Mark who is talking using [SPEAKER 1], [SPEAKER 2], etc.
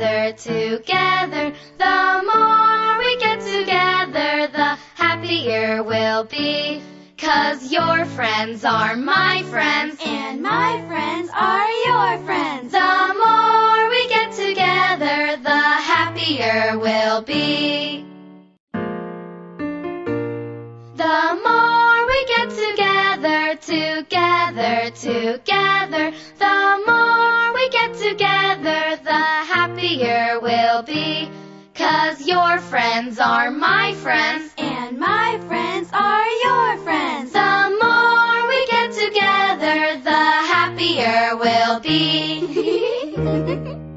[SPEAKER 1] together. The more we get together, the happier we'll be. Cause your friends are my friends.
[SPEAKER 2] And my friends are your friends.
[SPEAKER 1] The more we get together, the happier we'll be. The more we get together, together, together, the happier we'll be. Cause your friends are my friends.
[SPEAKER 2] And my friends are your friends.
[SPEAKER 1] The more we get together, the happier we'll be.